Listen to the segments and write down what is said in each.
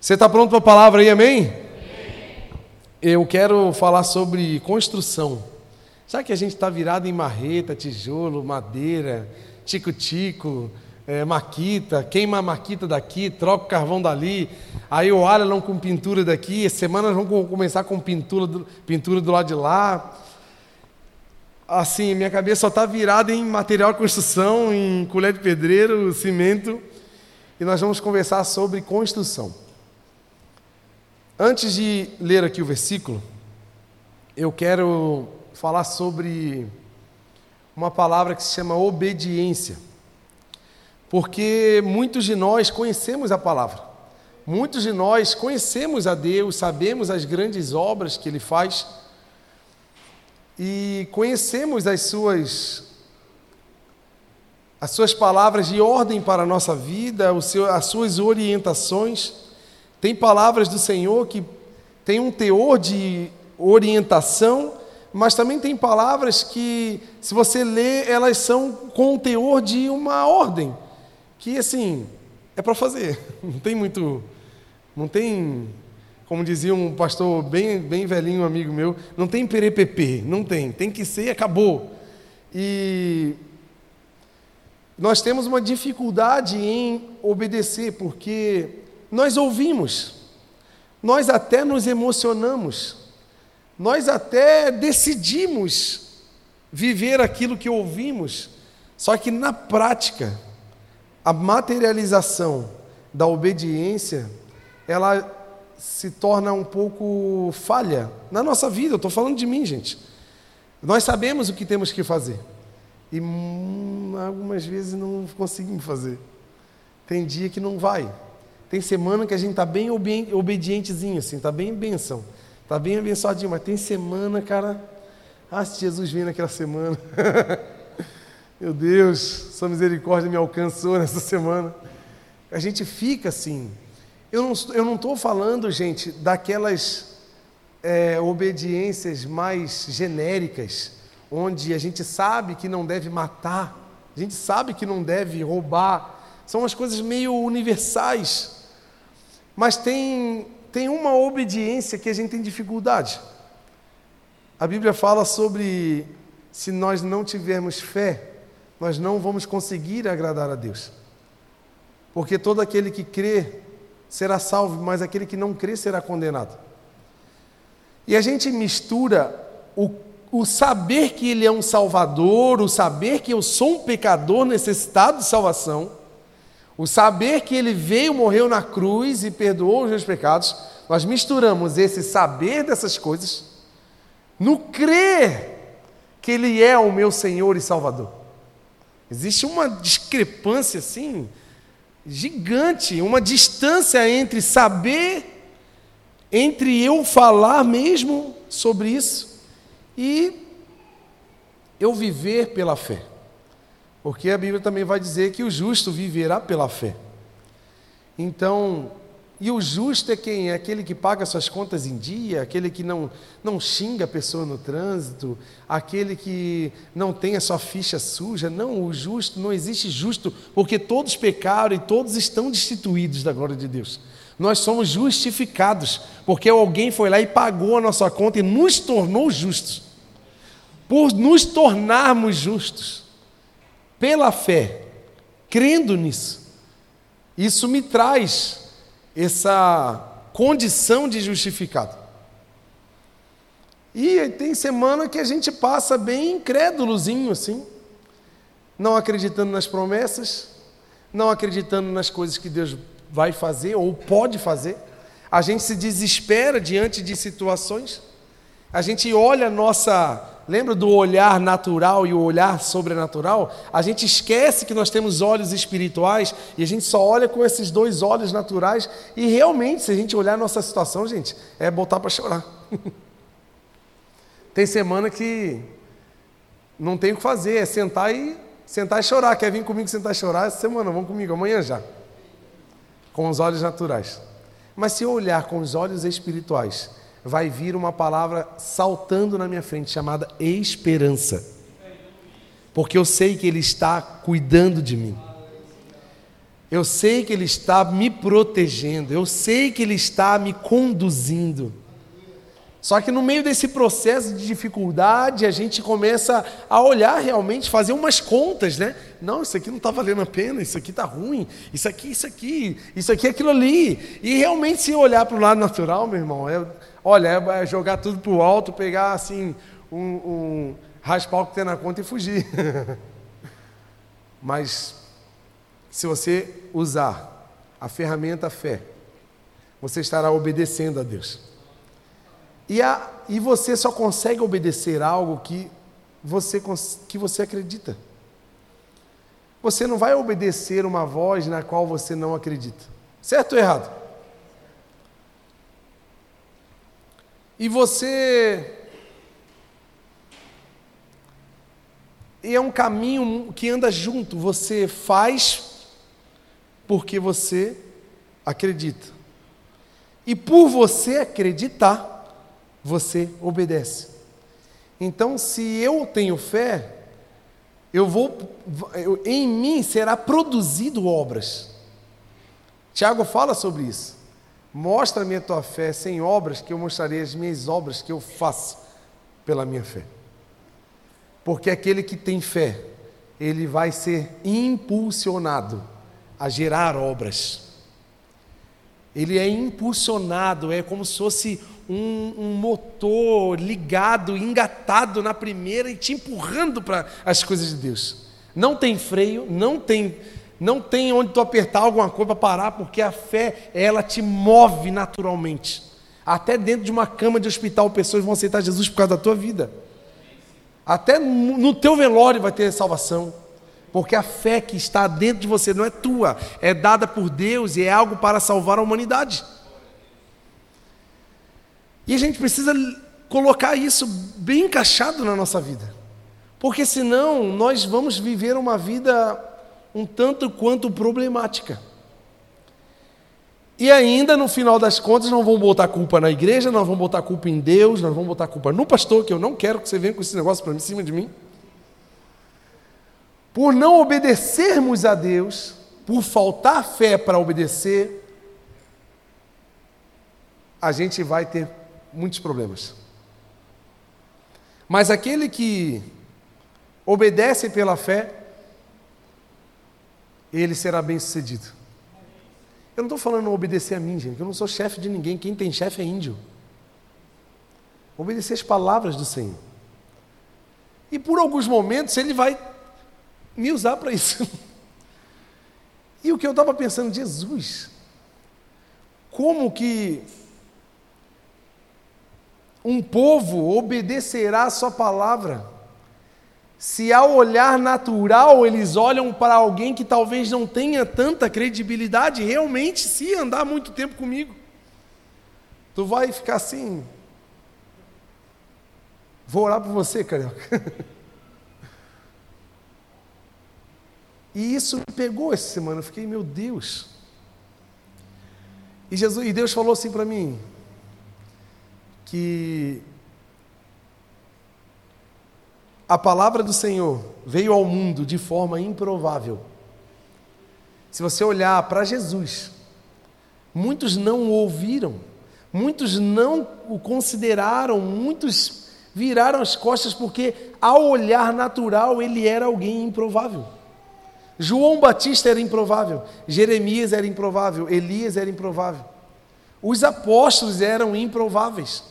Você está pronto para a palavra aí, amém? Eu quero falar sobre construção. Já que a gente está virado em marreta, tijolo, madeira, tico-tico, é, maquita, queima a maquita daqui, troca o carvão dali, aí o Alan com pintura daqui, semanas vão começar com pintura do, pintura do lado de lá. Assim, minha cabeça só está virada em material de construção, em colher de pedreiro, cimento, e nós vamos conversar sobre construção. Antes de ler aqui o versículo, eu quero falar sobre uma palavra que se chama obediência. Porque muitos de nós conhecemos a palavra, muitos de nós conhecemos a Deus, sabemos as grandes obras que Ele faz e conhecemos as suas as suas palavras de ordem para a nossa vida, seu, as suas orientações. Tem palavras do Senhor que tem um teor de orientação, mas também tem palavras que, se você lê, elas são com o teor de uma ordem, que assim, é para fazer. Não tem muito. Não tem, como dizia um pastor bem, bem velhinho, amigo meu, não tem perepepe, não tem, tem que ser acabou. E nós temos uma dificuldade em obedecer, porque nós ouvimos, nós até nos emocionamos, nós até decidimos viver aquilo que ouvimos, só que na prática, a materialização da obediência, ela se torna um pouco falha na nossa vida. Eu estou falando de mim, gente. Nós sabemos o que temos que fazer. E hum, algumas vezes não conseguimos fazer. Tem dia que não vai. Tem semana que a gente está bem obedientezinho, assim, está bem benção. Está bem abençoadinho, mas tem semana, cara. Ah, se Jesus vem naquela semana. Meu Deus, sua misericórdia me alcançou nessa semana. A gente fica assim. Eu não estou falando, gente, daquelas é, obediências mais genéricas onde a gente sabe que não deve matar, a gente sabe que não deve roubar, são as coisas meio universais. Mas tem, tem uma obediência que a gente tem dificuldade. A Bíblia fala sobre se nós não tivermos fé, nós não vamos conseguir agradar a Deus. Porque todo aquele que crê será salvo, mas aquele que não crê será condenado. E a gente mistura o o saber que Ele é um Salvador, o saber que eu sou um pecador necessitado de salvação, o saber que Ele veio, morreu na cruz e perdoou os meus pecados, nós misturamos esse saber dessas coisas no crer que Ele é o meu Senhor e Salvador. Existe uma discrepância assim, gigante, uma distância entre saber, entre eu falar mesmo sobre isso e eu viver pela fé. Porque a Bíblia também vai dizer que o justo viverá pela fé. Então, e o justo é quem? É aquele que paga suas contas em dia, aquele que não, não xinga a pessoa no trânsito, aquele que não tem a sua ficha suja. Não, o justo, não existe justo, porque todos pecaram e todos estão destituídos da glória de Deus. Nós somos justificados, porque alguém foi lá e pagou a nossa conta e nos tornou justos. Por nos tornarmos justos, pela fé, crendo nisso. Isso me traz essa condição de justificado. E tem semana que a gente passa bem incrédulozinho assim, não acreditando nas promessas, não acreditando nas coisas que Deus vai fazer ou pode fazer. A gente se desespera diante de situações. A gente olha a nossa, lembra do olhar natural e o olhar sobrenatural? A gente esquece que nós temos olhos espirituais e a gente só olha com esses dois olhos naturais e realmente, se a gente olhar a nossa situação, gente, é botar para chorar. tem semana que não tem o que fazer, é sentar e sentar e chorar. Quer vir comigo sentar e chorar essa semana? Vamos comigo amanhã já com os olhos naturais. Mas se eu olhar com os olhos espirituais, vai vir uma palavra saltando na minha frente chamada esperança. Porque eu sei que Ele está cuidando de mim. Eu sei que Ele está me protegendo, eu sei que Ele está me conduzindo. Só que no meio desse processo de dificuldade, a gente começa a olhar realmente, fazer umas contas, né? Não, isso aqui não está valendo a pena, isso aqui está ruim, isso aqui, isso aqui, isso aqui, aquilo ali. E realmente, se olhar para o lado natural, meu irmão, é, olha, é jogar tudo para o alto, pegar assim, um, um raspar o que tem na conta e fugir. Mas, se você usar a ferramenta fé, você estará obedecendo a Deus. E, a, e você só consegue obedecer algo que você, que você acredita. Você não vai obedecer uma voz na qual você não acredita. Certo ou errado? E você. E é um caminho que anda junto. Você faz porque você acredita. E por você acreditar, você obedece. Então, se eu tenho fé, eu vou, eu, em mim será produzido obras. Tiago fala sobre isso. Mostra-me a tua fé sem obras, que eu mostrarei as minhas obras que eu faço pela minha fé. Porque aquele que tem fé, ele vai ser impulsionado a gerar obras. Ele é impulsionado, é como se fosse um, um motor ligado, engatado na primeira e te empurrando para as coisas de Deus. Não tem freio, não tem, não tem onde tu apertar alguma coisa para parar, porque a fé, ela te move naturalmente. Até dentro de uma cama de hospital, pessoas vão aceitar Jesus por causa da tua vida. Até no teu velório vai ter salvação. Porque a fé que está dentro de você não é tua, é dada por Deus e é algo para salvar a humanidade. E a gente precisa colocar isso bem encaixado na nossa vida. Porque senão nós vamos viver uma vida um tanto quanto problemática. E ainda, no final das contas, não vão botar culpa na igreja, não vão botar culpa em Deus, não vão botar culpa no pastor, que eu não quero que você venha com esse negócio para cima de mim. Por não obedecermos a Deus, por faltar fé para obedecer, a gente vai ter muitos problemas. Mas aquele que obedece pela fé, ele será bem sucedido. Eu não estou falando obedecer a mim, gente, eu não sou chefe de ninguém, quem tem chefe é índio. Obedecer as palavras do Senhor. E por alguns momentos ele vai me usar para isso. E o que eu estava pensando, Jesus, como que um povo obedecerá a sua palavra. Se ao olhar natural eles olham para alguém que talvez não tenha tanta credibilidade, realmente, se andar muito tempo comigo, tu vai ficar assim. Vou orar por você, carioca. E isso me pegou essa semana. Eu fiquei, meu Deus. E Jesus, e Deus falou assim para mim: que a palavra do Senhor veio ao mundo de forma improvável. Se você olhar para Jesus, muitos não o ouviram, muitos não o consideraram, muitos viraram as costas porque, ao olhar natural, ele era alguém improvável. João Batista era improvável, Jeremias era improvável, Elias era improvável, os apóstolos eram improváveis.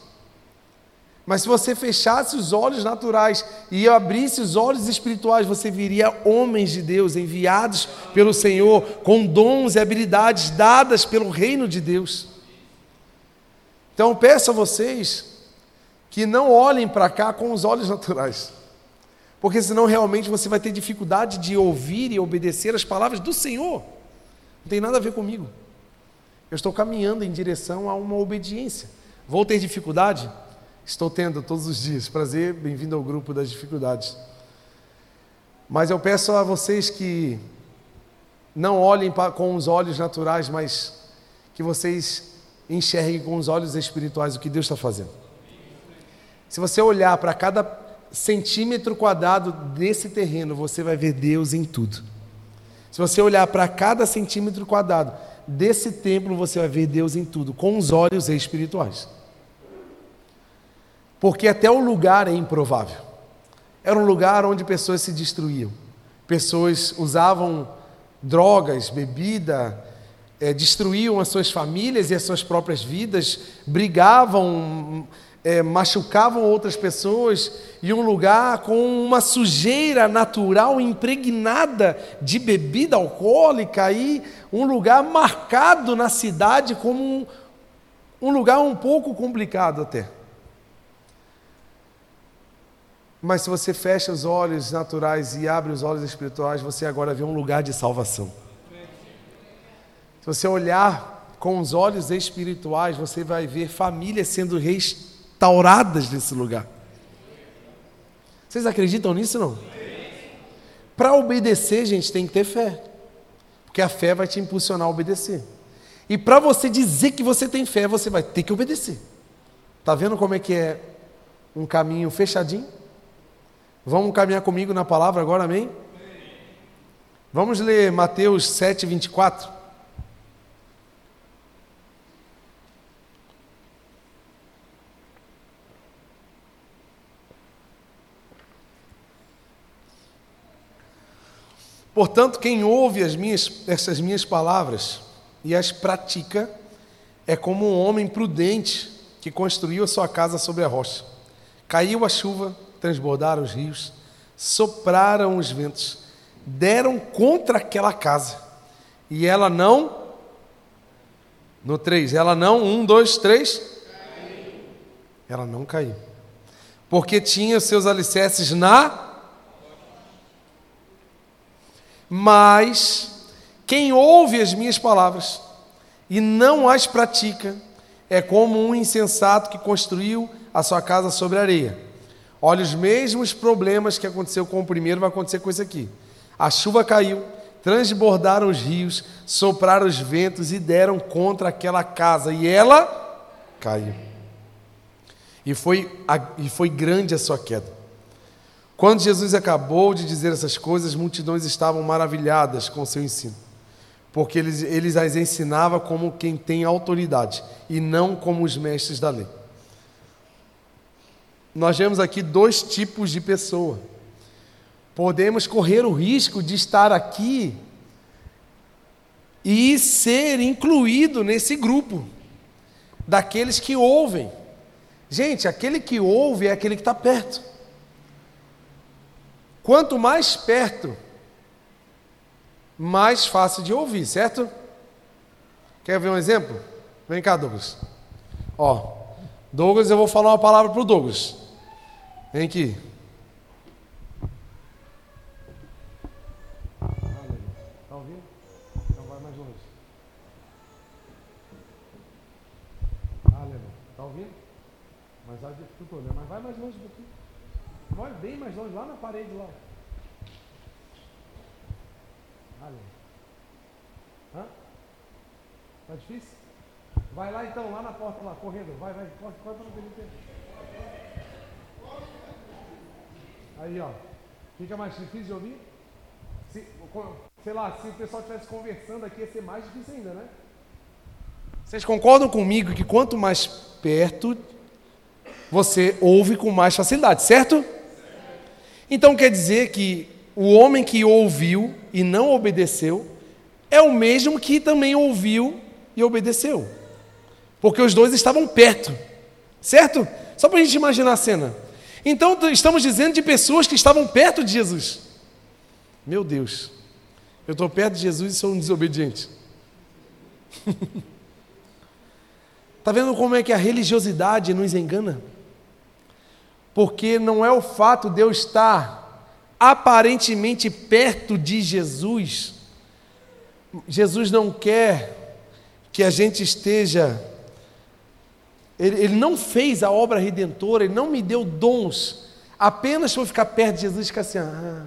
Mas se você fechasse os olhos naturais e abrisse os olhos espirituais, você viria homens de Deus enviados pelo Senhor, com dons e habilidades dadas pelo reino de Deus. Então peço a vocês que não olhem para cá com os olhos naturais, porque senão realmente você vai ter dificuldade de ouvir e obedecer as palavras do Senhor. Não tem nada a ver comigo. Eu estou caminhando em direção a uma obediência. Vou ter dificuldade? Estou tendo todos os dias. Prazer, bem-vindo ao grupo das dificuldades. Mas eu peço a vocês que não olhem com os olhos naturais, mas que vocês enxerguem com os olhos espirituais o que Deus está fazendo. Se você olhar para cada centímetro quadrado desse terreno, você vai ver Deus em tudo. Se você olhar para cada centímetro quadrado desse templo, você vai ver Deus em tudo, com os olhos espirituais. Porque até o lugar é improvável. Era um lugar onde pessoas se destruíam. Pessoas usavam drogas, bebida, é, destruíam as suas famílias e as suas próprias vidas, brigavam, é, machucavam outras pessoas, e um lugar com uma sujeira natural impregnada de bebida alcoólica, e um lugar marcado na cidade como um, um lugar um pouco complicado até. Mas se você fecha os olhos naturais e abre os olhos espirituais, você agora vê um lugar de salvação. Se você olhar com os olhos espirituais, você vai ver famílias sendo restauradas nesse lugar. Vocês acreditam nisso não? Para obedecer, gente, tem que ter fé. Porque a fé vai te impulsionar a obedecer. E para você dizer que você tem fé, você vai ter que obedecer. Tá vendo como é que é um caminho fechadinho? Vamos caminhar comigo na palavra agora, amém? Vamos ler Mateus 7, 24. Portanto, quem ouve as minhas, essas minhas palavras e as pratica é como um homem prudente que construiu a sua casa sobre a rocha. Caiu a chuva, transbordaram os rios, sopraram os ventos, deram contra aquela casa, e ela não. No 3, ela não, um, dois, três. Ela não caiu. Porque tinha seus alicerces na. Mas quem ouve as minhas palavras e não as pratica é como um insensato que construiu a sua casa sobre areia. Olha, os mesmos problemas que aconteceu com o primeiro vai acontecer com esse aqui. A chuva caiu, transbordaram os rios, sopraram os ventos e deram contra aquela casa, e ela caiu. E foi, e foi grande a sua queda. Quando Jesus acabou de dizer essas coisas, as multidões estavam maravilhadas com o seu ensino, porque eles, eles as ensinava como quem tem autoridade e não como os mestres da lei nós vemos aqui dois tipos de pessoa. Podemos correr o risco de estar aqui e ser incluído nesse grupo daqueles que ouvem. Gente, aquele que ouve é aquele que está perto. Quanto mais perto, mais fácil de ouvir, certo? Quer ver um exemplo? Vem cá, Douglas. Ó, Douglas, eu vou falar uma palavra para o Douglas. Vem aqui. Está ouvindo? Então vai mais longe. Aleluia. Está ouvindo? Mas a dificultou, né? Mas vai mais longe um pouquinho. Vai bem mais longe, lá na parede lá. Aleluia. Hã? Tá difícil? Vai lá então, lá na porta lá, correndo. Vai, vai, corre, corre para não perder tempo. Aí, ó. Fica mais difícil de ouvir? Se, sei lá, se o pessoal estivesse conversando aqui, ia ser mais difícil ainda, né? Vocês concordam comigo que quanto mais perto, você ouve com mais facilidade, certo? Então quer dizer que o homem que ouviu e não obedeceu é o mesmo que também ouviu e obedeceu. Porque os dois estavam perto, certo? Só para a gente imaginar a cena. Então estamos dizendo de pessoas que estavam perto de Jesus. Meu Deus, eu estou perto de Jesus e sou um desobediente. Está vendo como é que a religiosidade nos engana? Porque não é o fato de eu estar aparentemente perto de Jesus. Jesus não quer que a gente esteja ele, ele não fez a obra redentora, Ele não me deu dons, apenas para ficar perto de Jesus e ficar assim. Ah.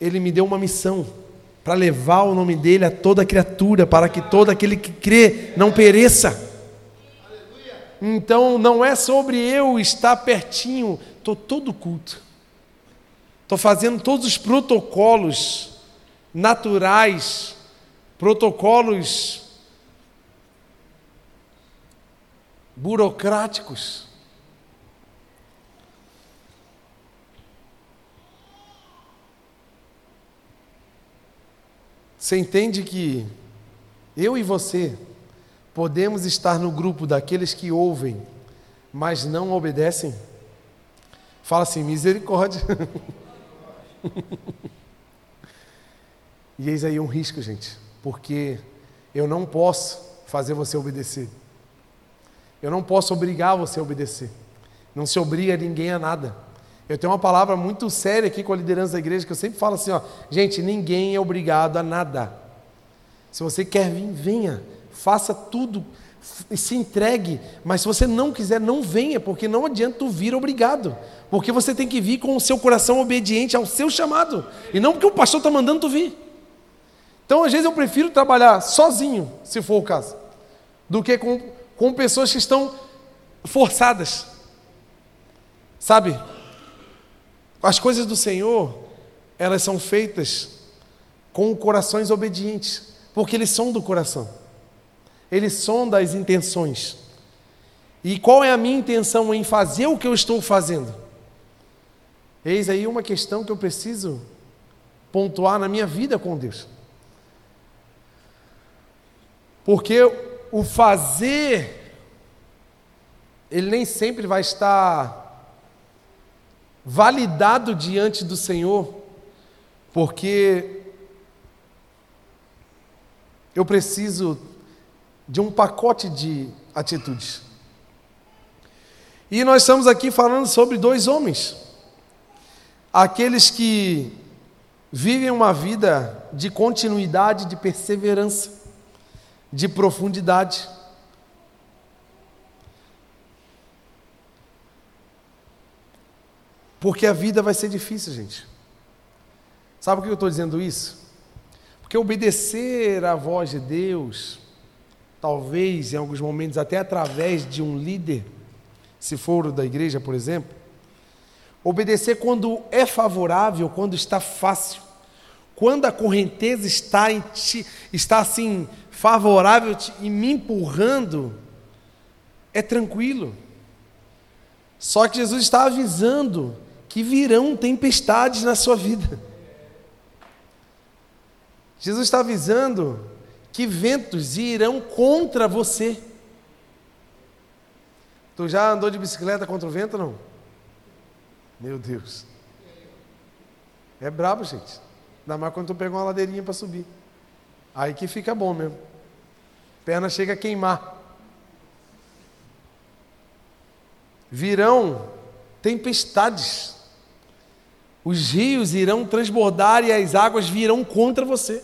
Ele me deu uma missão para levar o nome dele a toda criatura, para que todo aquele que crê não pereça. Então não é sobre eu estar pertinho, estou todo culto. estou fazendo todos os protocolos naturais, protocolos burocráticos. Você entende que eu e você podemos estar no grupo daqueles que ouvem, mas não obedecem? Fala assim, misericórdia. e eis aí um risco, gente, porque eu não posso fazer você obedecer. Eu não posso obrigar você a obedecer. Não se obriga ninguém a nada. Eu tenho uma palavra muito séria aqui com a liderança da igreja que eu sempre falo assim, ó, gente, ninguém é obrigado a nada. Se você quer vir, venha, faça tudo, se entregue, mas se você não quiser, não venha, porque não adianta tu vir obrigado, porque você tem que vir com o seu coração obediente ao seu chamado, e não porque o pastor está mandando tu vir. Então, às vezes, eu prefiro trabalhar sozinho, se for o caso, do que com, com pessoas que estão forçadas. Sabe? As coisas do Senhor, elas são feitas com corações obedientes, porque eles são do coração. Eles sonda as intenções. E qual é a minha intenção em fazer o que eu estou fazendo? Eis aí uma questão que eu preciso pontuar na minha vida com Deus. Porque o fazer, ele nem sempre vai estar validado diante do Senhor, porque eu preciso de um pacote de atitudes. E nós estamos aqui falando sobre dois homens, aqueles que vivem uma vida de continuidade, de perseverança, de profundidade. Porque a vida vai ser difícil, gente. Sabe por que eu estou dizendo isso? Porque obedecer à voz de Deus, talvez em alguns momentos até através de um líder, se for da igreja, por exemplo, obedecer quando é favorável, quando está fácil, quando a correnteza está, ti, está assim favorável e me empurrando, é tranquilo. Só que Jesus está avisando que virão tempestades na sua vida. Jesus está avisando que ventos irão contra você. Tu já andou de bicicleta contra o vento não? Meu Deus. É brabo, gente. Ainda mais quando tu pega uma ladeirinha para subir. Aí que fica bom mesmo. Perna chega a queimar. Virão tempestades. Os rios irão transbordar e as águas virão contra você.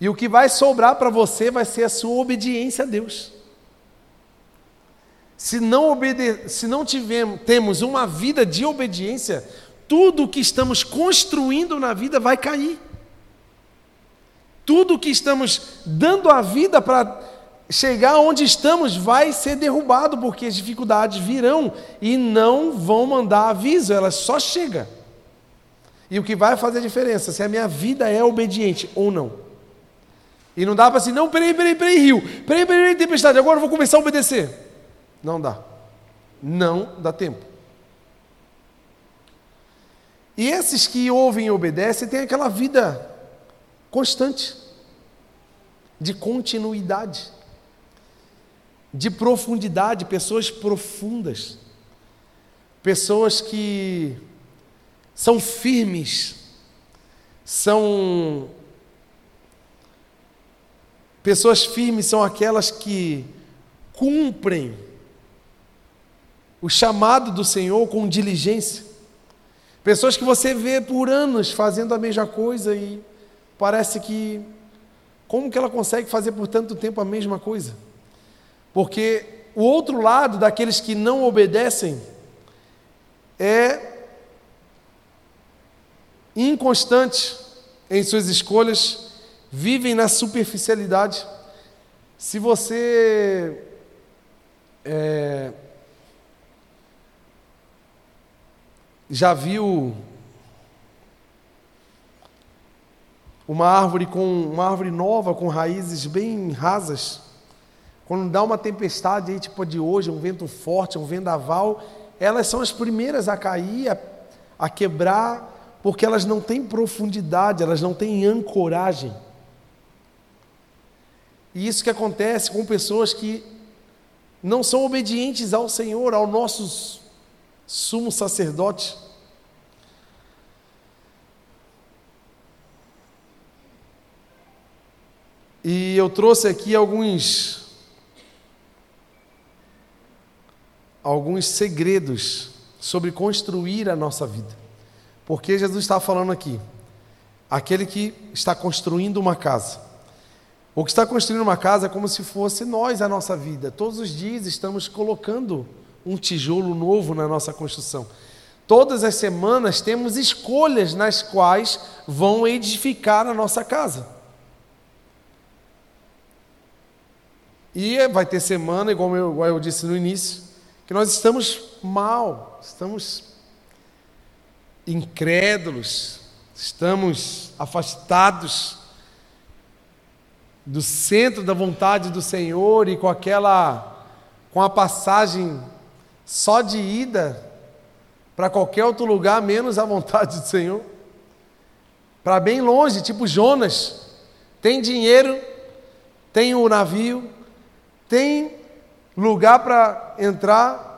E o que vai sobrar para você vai ser a sua obediência a Deus. Se não, obede se não tivemos, temos uma vida de obediência, tudo o que estamos construindo na vida vai cair. Tudo que estamos dando a vida para chegar onde estamos vai ser derrubado, porque as dificuldades virão e não vão mandar aviso, elas só chegam. E o que vai fazer a diferença se a minha vida é obediente ou não. E não dá para assim, não, peraí, peraí, peraí, rio, peraí, peraí, tempestade, agora eu vou começar a obedecer. Não dá. Não dá tempo. E esses que ouvem e obedecem têm aquela vida constante, de continuidade de profundidade, pessoas profundas, pessoas que são firmes, são. Pessoas firmes são aquelas que cumprem o chamado do Senhor com diligência. Pessoas que você vê por anos fazendo a mesma coisa e parece que. Como que ela consegue fazer por tanto tempo a mesma coisa? Porque o outro lado daqueles que não obedecem é inconstante em suas escolhas, vivem na superficialidade. Se você é, já viu uma árvore com uma árvore nova com raízes bem rasas? Quando dá uma tempestade aí, tipo a de hoje, um vento forte, um vendaval, elas são as primeiras a cair, a, a quebrar, porque elas não têm profundidade, elas não têm ancoragem. E isso que acontece com pessoas que não são obedientes ao Senhor, ao nosso sumo sacerdote. E eu trouxe aqui alguns alguns segredos sobre construir a nossa vida. Porque Jesus está falando aqui, aquele que está construindo uma casa. O que está construindo uma casa é como se fosse nós a nossa vida. Todos os dias estamos colocando um tijolo novo na nossa construção. Todas as semanas temos escolhas nas quais vão edificar a nossa casa. E vai ter semana, igual eu, igual eu disse no início, que nós estamos mal, estamos incrédulos, estamos afastados do centro da vontade do Senhor e com aquela com a passagem só de ida para qualquer outro lugar menos a vontade do Senhor. Para bem longe, tipo Jonas, tem dinheiro, tem o navio, tem lugar para entrar,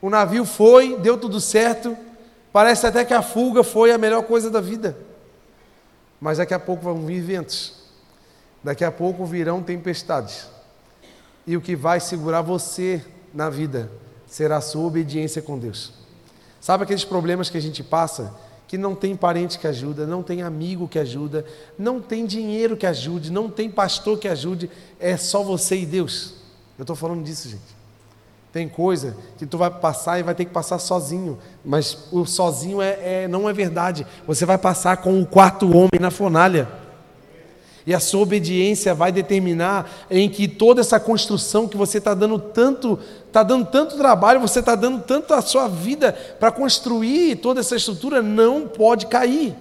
o navio foi, deu tudo certo, parece até que a fuga foi a melhor coisa da vida. Mas daqui a pouco vão vir ventos. Daqui a pouco virão tempestades. E o que vai segurar você na vida será a sua obediência com Deus. Sabe aqueles problemas que a gente passa? Que não tem parente que ajuda, não tem amigo que ajuda, não tem dinheiro que ajude, não tem pastor que ajude, é só você e Deus. Eu estou falando disso, gente. Tem coisa que tu vai passar e vai ter que passar sozinho, mas o sozinho é, é não é verdade. Você vai passar com o quarto homem na fornalha. E a sua obediência vai determinar em que toda essa construção que você está dando tanto, está dando tanto trabalho, você está dando tanto a sua vida para construir toda essa estrutura, não pode cair.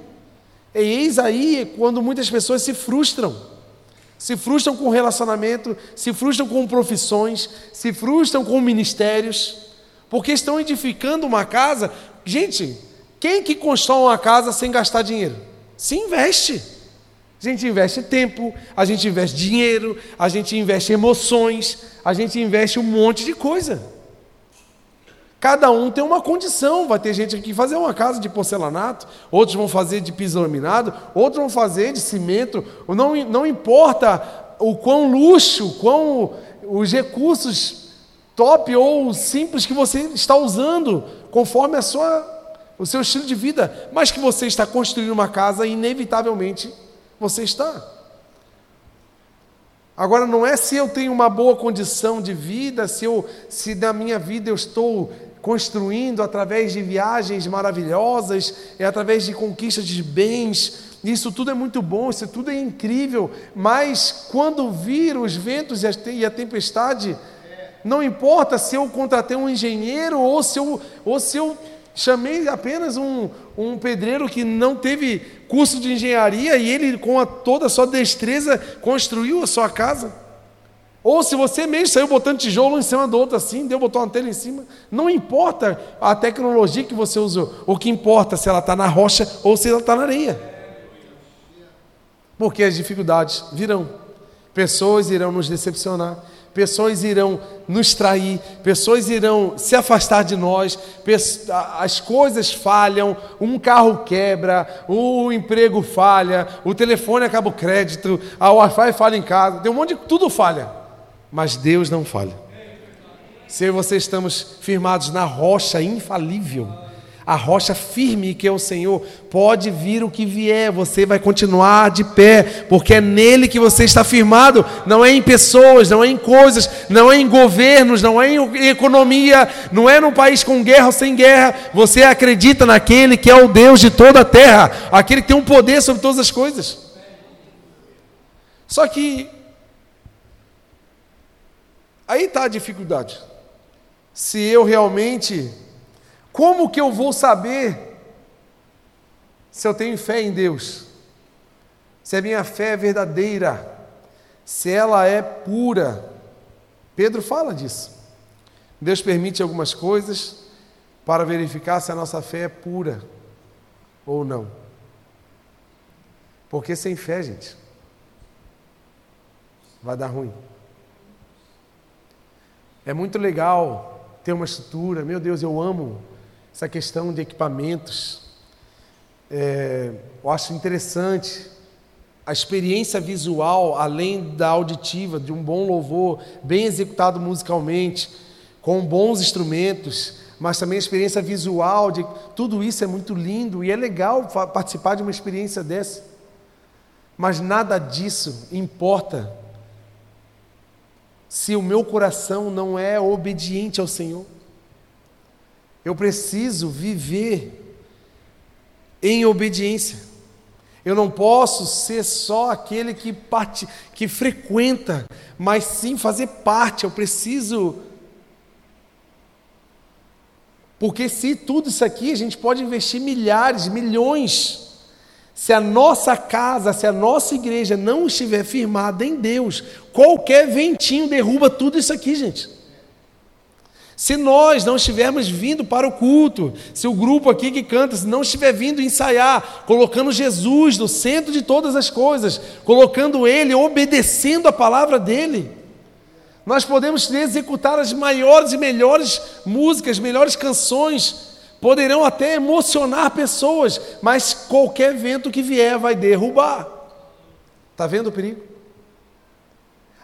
E eis aí quando muitas pessoas se frustram. Se frustram com relacionamento, se frustram com profissões, se frustram com ministérios, porque estão edificando uma casa. Gente, quem que constrói uma casa sem gastar dinheiro? Se investe. A gente investe tempo, a gente investe dinheiro, a gente investe emoções, a gente investe um monte de coisa. Cada um tem uma condição. Vai ter gente que fazer uma casa de porcelanato, outros vão fazer de piso laminado, outros vão fazer de cimento. Não, não importa o quão luxo, quão os recursos top ou simples que você está usando, conforme a sua, o seu estilo de vida, mas que você está construindo uma casa, inevitavelmente você está. Agora não é se eu tenho uma boa condição de vida, se eu se na minha vida eu estou construindo através de viagens maravilhosas, é através de conquistas de bens. Isso tudo é muito bom, isso tudo é incrível, mas quando vir os ventos e a tempestade, não importa se eu contratei um engenheiro ou se eu, ou se eu chamei apenas um, um pedreiro que não teve curso de engenharia e ele, com a, toda a sua destreza, construiu a sua casa. Ou se você mesmo saiu botando tijolo em cima do outro assim, deu, botou uma telha em cima. Não importa a tecnologia que você usou. O que importa é se ela está na rocha ou se ela está na areia. Porque as dificuldades virão. Pessoas irão nos decepcionar pessoas irão nos trair, pessoas irão se afastar de nós, as coisas falham, um carro quebra, o emprego falha, o telefone acaba o crédito, a Wi-Fi falha em casa, tem um monte de tudo falha, mas Deus não falha. Se você estamos firmados na rocha infalível, a rocha firme que é o Senhor, pode vir o que vier, você vai continuar de pé, porque é nele que você está firmado, não é em pessoas, não é em coisas, não é em governos, não é em economia, não é num país com guerra ou sem guerra, você acredita naquele que é o Deus de toda a terra, aquele que tem um poder sobre todas as coisas. Só que aí está a dificuldade. Se eu realmente Como que eu vou saber se eu tenho fé em Deus? Se a minha fé é verdadeira? Se ela é pura? Pedro fala disso. Deus permite algumas coisas para verificar se a nossa fé é pura ou não. Porque sem fé, gente, vai dar ruim. É muito legal ter uma estrutura, meu Deus, eu amo essa questão de equipamentos. É, eu acho interessante a experiência visual, além da auditiva, de um bom louvor, bem executado musicalmente, com bons instrumentos, mas também a experiência visual de tudo isso é muito lindo e é legal participar de uma experiência dessa. Mas nada disso importa se o meu coração não é obediente ao Senhor. Eu preciso viver em obediência. Eu não posso ser só aquele que, parte, que frequenta, mas sim fazer parte. Eu preciso porque se tudo isso aqui, a gente pode investir milhares, milhões. Se a nossa casa, se a nossa igreja não estiver firmada em Deus, qualquer ventinho derruba tudo isso aqui, gente. Se nós não estivermos vindo para o culto, se o grupo aqui que canta se não estiver vindo ensaiar, colocando Jesus no centro de todas as coisas, colocando Ele, obedecendo a palavra dEle, nós podemos executar as maiores e melhores músicas, melhores canções, poderão até emocionar pessoas, mas qualquer vento que vier vai derrubar. Está vendo o perigo?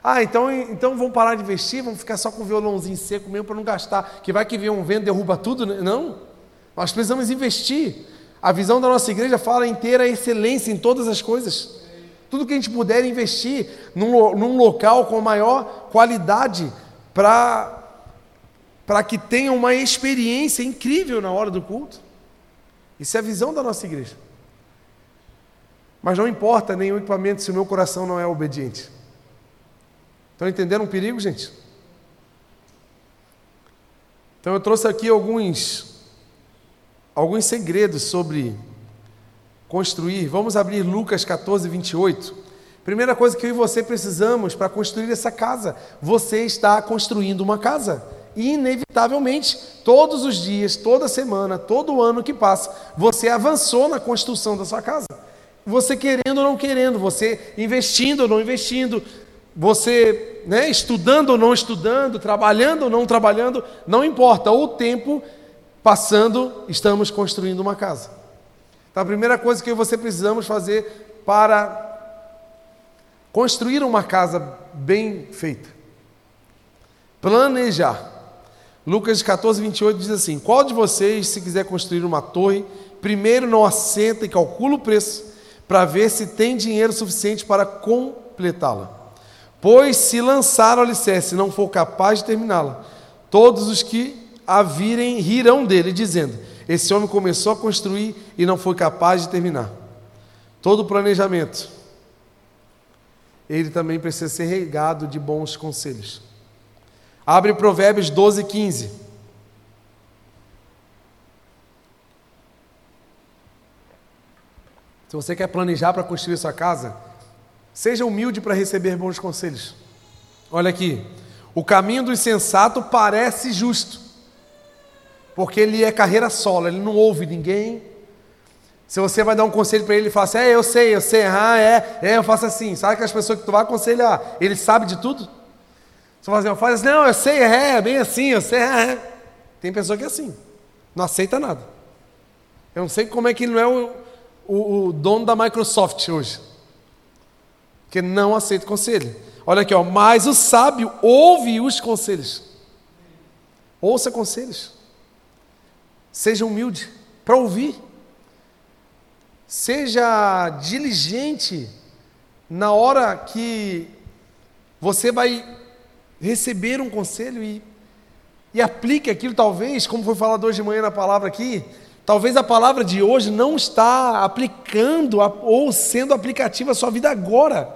Ah, então, então vamos parar de investir, vamos ficar só com o violãozinho seco mesmo para não gastar, que vai que vem um vento derruba tudo? Né? Não, nós precisamos investir. A visão da nossa igreja fala em ter a excelência em todas as coisas. Tudo que a gente puder investir num, num local com maior qualidade para que tenha uma experiência incrível na hora do culto. Isso é a visão da nossa igreja. Mas não importa nenhum equipamento se o meu coração não é obediente. Estão entendendo um perigo, gente? Então eu trouxe aqui alguns alguns segredos sobre construir. Vamos abrir Lucas 14, 28. Primeira coisa que eu e você precisamos para construir essa casa. Você está construindo uma casa. E, inevitavelmente, todos os dias, toda semana, todo ano que passa, você avançou na construção da sua casa. Você querendo ou não querendo, você investindo ou não investindo, você né, estudando ou não estudando, trabalhando ou não trabalhando, não importa. O tempo passando, estamos construindo uma casa. Então, a primeira coisa que você precisamos fazer para construir uma casa bem feita, planejar. Lucas 14, 28 diz assim: Qual de vocês, se quiser construir uma torre, primeiro não assenta e calcula o preço, para ver se tem dinheiro suficiente para completá-la? Pois se lançar o alicerce e não for capaz de terminá-la, todos os que a virem rirão dele, dizendo: esse homem começou a construir e não foi capaz de terminar. Todo o planejamento, ele também precisa ser regado de bons conselhos. Abre Provérbios 12, 15. Se você quer planejar para construir sua casa, seja humilde para receber bons conselhos. Olha aqui. O caminho do insensato parece justo, porque ele é carreira solo, ele não ouve ninguém. Se você vai dar um conselho para ele e fala assim, é, eu sei, eu sei, ah, é, é, eu faço assim. Sabe que as pessoas que tu vai aconselhar, ele sabe de tudo? Você fala assim, faço assim, não, eu sei, é, é bem assim, eu sei, é, é. Tem pessoa que é assim, não aceita nada. Eu não sei como é que ele não é o, o, o dono da Microsoft hoje. Porque não aceita conselho. Olha aqui, ó, mas o sábio ouve os conselhos. Ouça conselhos. Seja humilde para ouvir. Seja diligente na hora que você vai receber um conselho e, e aplique aquilo, talvez, como foi falado hoje de manhã na palavra aqui, talvez a palavra de hoje não está aplicando ou sendo aplicativa à sua vida agora.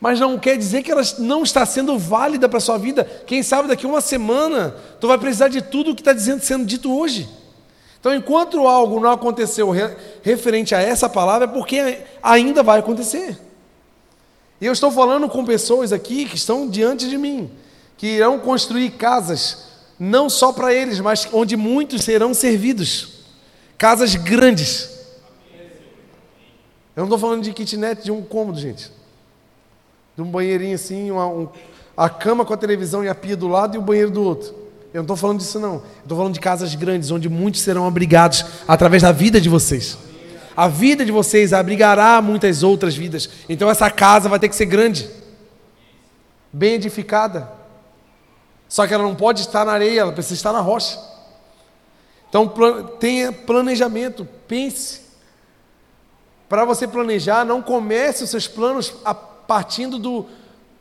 Mas não quer dizer que ela não está sendo válida para a sua vida. Quem sabe daqui uma semana tu vai precisar de tudo o que está sendo dito hoje. Então, enquanto algo não aconteceu referente a essa palavra, é porque ainda vai acontecer. E eu estou falando com pessoas aqui que estão diante de mim, que irão construir casas, não só para eles, mas onde muitos serão servidos. Casas grandes. Eu não estou falando de kitnet de um cômodo, gente. De um banheirinho assim, uma, um, a cama com a televisão e a pia do lado e o banheiro do outro. Eu não estou falando disso, não. Estou falando de casas grandes, onde muitos serão abrigados através da vida de vocês. A vida de vocês abrigará muitas outras vidas. Então essa casa vai ter que ser grande, bem edificada. Só que ela não pode estar na areia, ela precisa estar na rocha. Então tenha planejamento, pense. Para você planejar, não comece os seus planos a partindo do,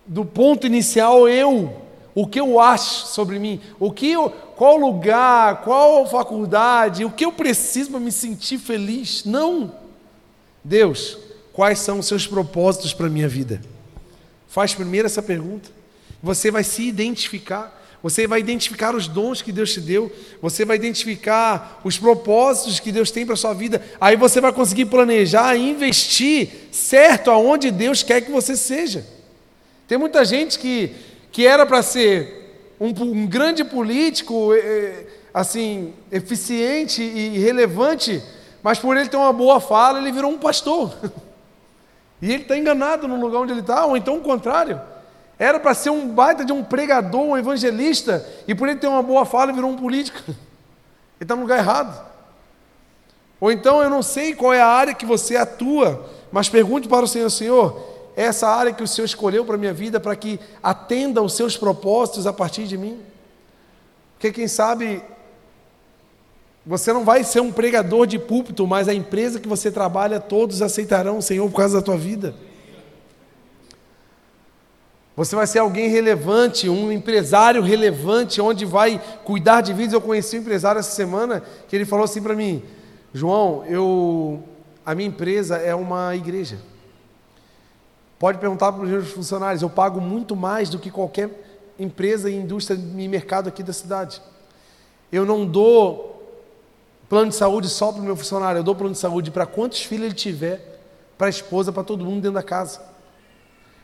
do ponto inicial eu, o que eu acho sobre mim, o que eu, qual lugar, qual faculdade, o que eu preciso para me sentir feliz. Não. Deus, quais são os seus propósitos para a minha vida? Faz primeiro essa pergunta. Você vai se identificar. Você vai identificar os dons que Deus te deu, você vai identificar os propósitos que Deus tem para a sua vida. Aí você vai conseguir planejar e investir certo aonde Deus quer que você seja. Tem muita gente que, que era para ser um, um, grande político, é, assim, eficiente e relevante, mas por ele ter uma boa fala, ele virou um pastor. E ele está enganado no lugar onde ele está, ou então o contrário. Era para ser um baita de um pregador, um evangelista, e por ele ter uma boa fala, virou um político. Ele está no lugar errado. Ou então eu não sei qual é a área que você atua, mas pergunte para o Senhor, Senhor, essa área que o Senhor escolheu para a minha vida para que atenda aos seus propósitos a partir de mim? Porque quem sabe você não vai ser um pregador de púlpito, mas a empresa que você trabalha, todos aceitarão o Senhor por causa da tua vida. Você vai ser alguém relevante, um empresário relevante, onde vai cuidar de vidas. Eu conheci um empresário essa semana que ele falou assim para mim: João, eu, a minha empresa é uma igreja. Pode perguntar para os meus funcionários, eu pago muito mais do que qualquer empresa e indústria e mercado aqui da cidade. Eu não dou plano de saúde só para o meu funcionário, eu dou plano de saúde para quantos filhos ele tiver, para a esposa, para todo mundo dentro da casa.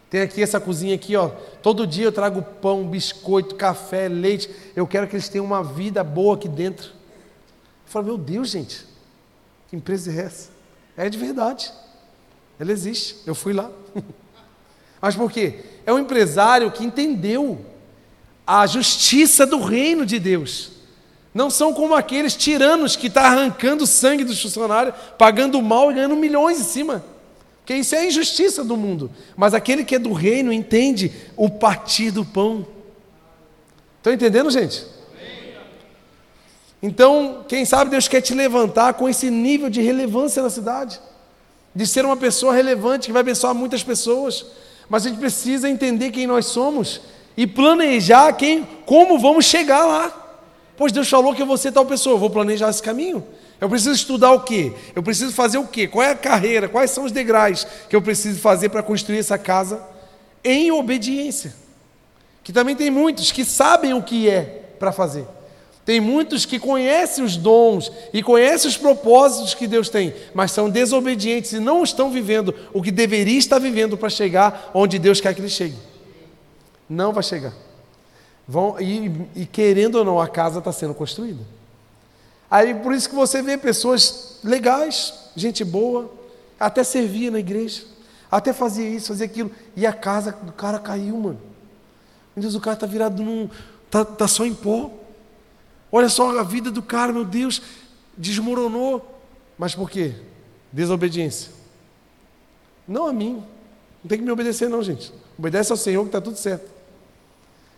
Tem aqui essa cozinha aqui, ó. Todo dia eu trago pão, biscoito, café, leite. Eu quero que eles tenham uma vida boa aqui dentro. Eu falo, meu Deus, gente, que empresa é essa? É de verdade. Ela existe. Eu fui lá. Mas por quê? É um empresário que entendeu a justiça do reino de Deus. Não são como aqueles tiranos que estão tá arrancando sangue dos funcionários, pagando mal e ganhando milhões em cima. Porque isso é a injustiça do mundo. Mas aquele que é do reino entende o partir do pão. Estão entendendo, gente? Então, quem sabe Deus quer te levantar com esse nível de relevância na cidade, de ser uma pessoa relevante que vai abençoar muitas pessoas. Mas a gente precisa entender quem nós somos e planejar quem, como vamos chegar lá. Pois Deus falou que eu vou ser tal pessoa, eu vou planejar esse caminho. Eu preciso estudar o quê? Eu preciso fazer o quê? Qual é a carreira? Quais são os degraus que eu preciso fazer para construir essa casa em obediência? Que também tem muitos que sabem o que é para fazer. Tem muitos que conhecem os dons e conhecem os propósitos que Deus tem, mas são desobedientes e não estão vivendo o que deveria estar vivendo para chegar onde Deus quer que eles cheguem. Não vai chegar. Vão, e, e querendo ou não, a casa está sendo construída. Aí por isso que você vê pessoas legais, gente boa, até servia na igreja, até fazia isso, fazia aquilo, e a casa do cara caiu, mano. Meu Deus, o cara está virado num. Está tá só em pó. Olha só a vida do cara, meu Deus, desmoronou. Mas por quê? Desobediência. Não a mim. Não tem que me obedecer, não, gente. Obedece ao Senhor que está tudo certo.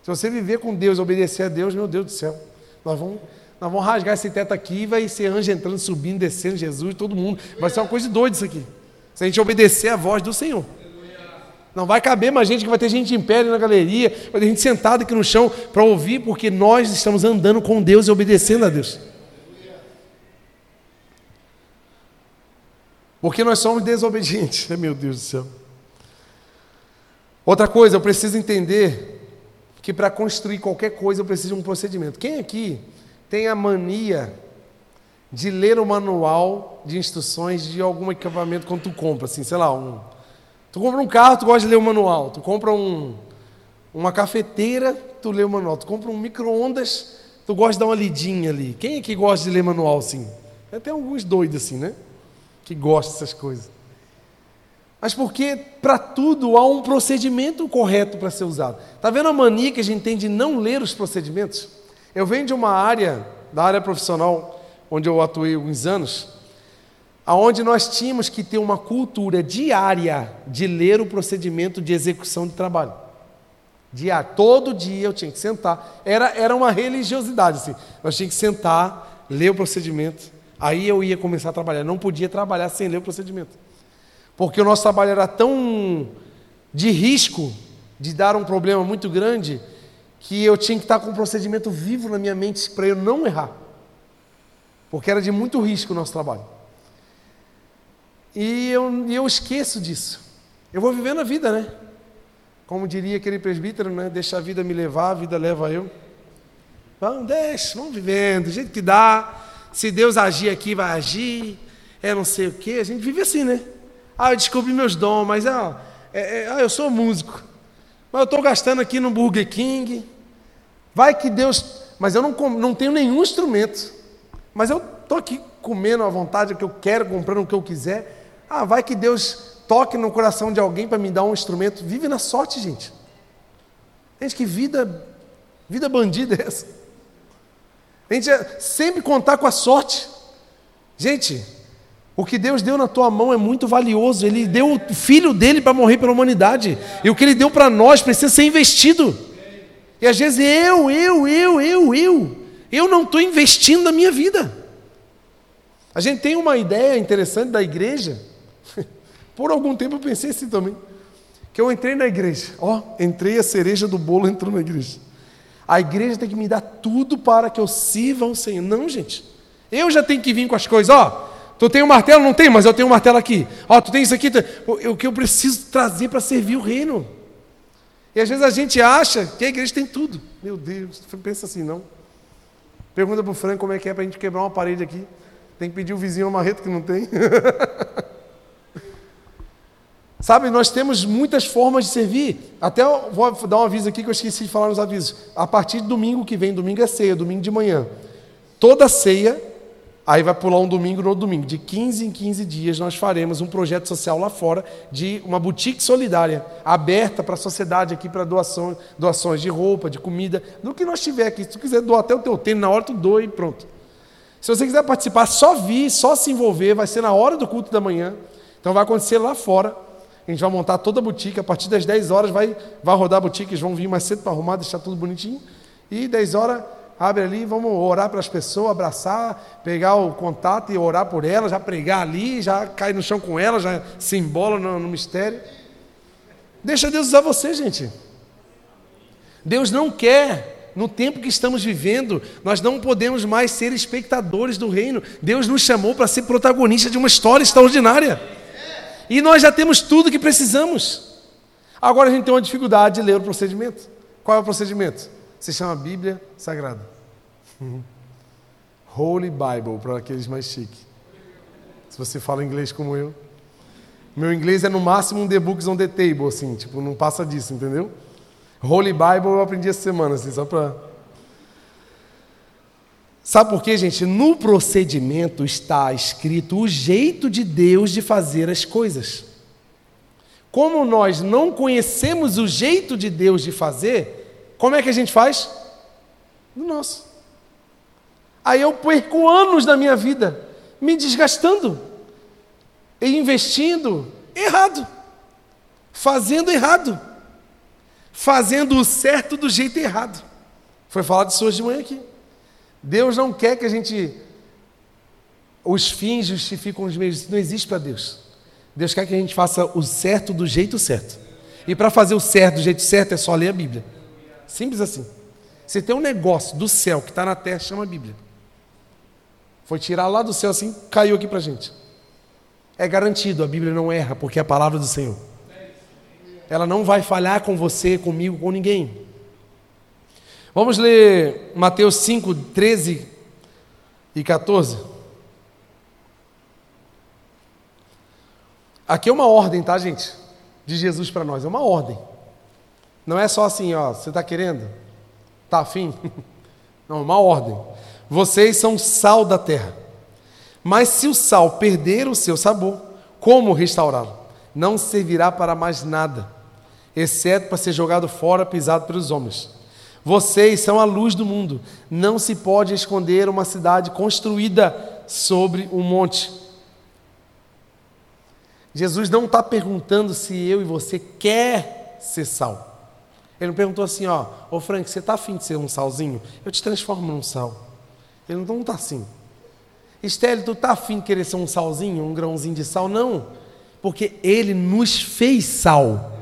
Se você viver com Deus, obedecer a Deus, meu Deus do céu, nós vamos, nós vamos rasgar esse teto aqui e vai ser anjo entrando, subindo, descendo, Jesus, todo mundo. Vai ser uma coisa doida isso aqui. Se a gente obedecer a voz do Senhor. Não vai caber mais gente, que vai ter gente em pé na galeria, vai ter gente sentada aqui no chão para ouvir, porque nós estamos andando com Deus e obedecendo a Deus. Porque nós somos desobedientes. Meu Deus do céu. Outra coisa, eu preciso entender que para construir qualquer coisa eu preciso de um procedimento. Quem aqui tem a mania de ler o manual de instruções de algum equipamento quando tu compra, assim, sei lá, um. Tu compra um carro, tu gosta de ler o manual. Tu compra um, uma cafeteira, tu lê o manual. Tu compra um micro-ondas, tu gosta de dar uma lidinha ali. Quem é que gosta de ler manual assim? Tem alguns doidos assim, né? Que gostam dessas coisas. Mas porque para tudo há um procedimento correto para ser usado. Está vendo a mania que a gente tem de não ler os procedimentos? Eu venho de uma área, da área profissional, onde eu atuei alguns anos, aonde nós tínhamos que ter uma cultura diária de ler o procedimento de execução de trabalho. Diário. Todo dia eu tinha que sentar. Era, era uma religiosidade, assim. Nós tínhamos que sentar, ler o procedimento. Aí eu ia começar a trabalhar. Não podia trabalhar sem ler o procedimento porque o nosso trabalho era tão de risco de dar um problema muito grande que eu tinha que estar com um procedimento vivo na minha mente para eu não errar. Porque era de muito risco o nosso trabalho. E eu, eu esqueço disso. Eu vou vivendo a vida, né? Como diria aquele presbítero, né? Deixa a vida me levar, a vida leva eu. Vamos, deixa, vamos vivendo, do jeito que dá. Se Deus agir aqui, vai agir. É não sei o quê. A gente vive assim, né? Ah, eu descobri meus dons, mas ah, é, é, ah eu sou músico. Mas eu estou gastando aqui no Burger King. Vai que Deus. Mas eu não, não tenho nenhum instrumento. Mas eu estou aqui comendo à vontade o que eu quero, comprando o que eu quiser. Ah, vai que Deus toque no coração de alguém para me dar um instrumento. Vive na sorte, gente. Gente, que vida, vida bandida é essa? A gente é sempre contar com a sorte. Gente, o que Deus deu na tua mão é muito valioso. Ele deu o filho dele para morrer pela humanidade. E o que ele deu para nós precisa ser investido. E às vezes eu, eu, eu, eu, eu, eu não estou investindo na minha vida. A gente tem uma ideia interessante da igreja. Por algum tempo eu pensei assim também. Que eu entrei na igreja. Ó, oh, entrei, a cereja do bolo entrou na igreja. A igreja tem que me dar tudo para que eu sirva ao Senhor. Não, gente. Eu já tenho que vir com as coisas. Ó, Tu tem um martelo? Não tem, mas eu tenho um martelo aqui. Ó, tu tem isso aqui. O que eu preciso trazer para servir o reino. E às vezes a gente acha que a igreja tem tudo. Meu Deus, pensa assim, não. Pergunta para o Frank como é que é para a gente quebrar uma parede aqui. Tem que pedir o vizinho uma marreta que não tem. Sabe, nós temos muitas formas de servir. Até vou dar um aviso aqui que eu esqueci de falar nos avisos. A partir de domingo que vem, domingo é ceia, domingo de manhã. Toda ceia Aí vai pular um domingo no domingo. De 15 em 15 dias nós faremos um projeto social lá fora de uma boutique solidária, aberta para a sociedade aqui para doação, doações de roupa, de comida, do que nós tiver aqui. Se tu quiser doar até o teu tênis, na hora tu doa e pronto. Se você quiser participar, só vir, só se envolver, vai ser na hora do culto da manhã. Então vai acontecer lá fora. A gente vai montar toda a boutique, a partir das 10 horas vai, vai rodar a boutique, eles vão vir mais cedo para arrumar, deixar tudo bonitinho. E 10 horas abre ali, vamos orar para as pessoas, abraçar, pegar o contato e orar por elas, já pregar ali, já cair no chão com elas, já se embola no, no mistério. Deixa Deus usar você, gente. Deus não quer, no tempo que estamos vivendo, nós não podemos mais ser espectadores do reino. Deus nos chamou para ser protagonista de uma história extraordinária. E nós já temos tudo que precisamos. Agora a gente tem uma dificuldade de ler o procedimento. Qual é o procedimento? Se chama Bíblia Sagrada. Holy Bible, para aqueles mais chiques. Se você fala inglês como eu. Meu inglês é no máximo um The Books on the Table, assim, tipo, não passa disso, entendeu? Holy Bible eu aprendi essa semana, assim, só para. Sabe por quê, gente? No procedimento está escrito o jeito de Deus de fazer as coisas. Como nós não conhecemos o jeito de Deus de fazer, como é que a gente faz? Do nosso. Aí eu perco anos da minha vida me desgastando e investindo errado, fazendo errado, fazendo o certo do jeito errado. Foi falado isso hoje de manhã aqui. Deus não quer que a gente. Os fins justificam os meios. Isso não existe para Deus. Deus quer que a gente faça o certo do jeito certo. E para fazer o certo do jeito certo é só ler a Bíblia. Simples assim. Você tem um negócio do céu que está na terra, chama a Bíblia. Foi tirar lá do céu assim, caiu aqui para gente. É garantido, a Bíblia não erra, porque é a palavra do Senhor. Ela não vai falhar com você, comigo, com ninguém. Vamos ler Mateus 5, 13 e 14. Aqui é uma ordem, tá, gente? De Jesus para nós, é uma ordem. Não é só assim, ó, você está querendo? Tá afim? Não, uma ordem. Vocês são sal da terra. Mas se o sal perder o seu sabor, como restaurá-lo? Não servirá para mais nada, exceto para ser jogado fora, pisado pelos homens. Vocês são a luz do mundo. Não se pode esconder uma cidade construída sobre um monte. Jesus não está perguntando se eu e você quer ser sal. Ele perguntou assim, ó, ô Frank, você está afim de ser um salzinho? Eu te transformo num sal. Ele não está assim. Estélio, tu está afim de querer ser um salzinho, um grãozinho de sal? Não, porque ele nos fez sal.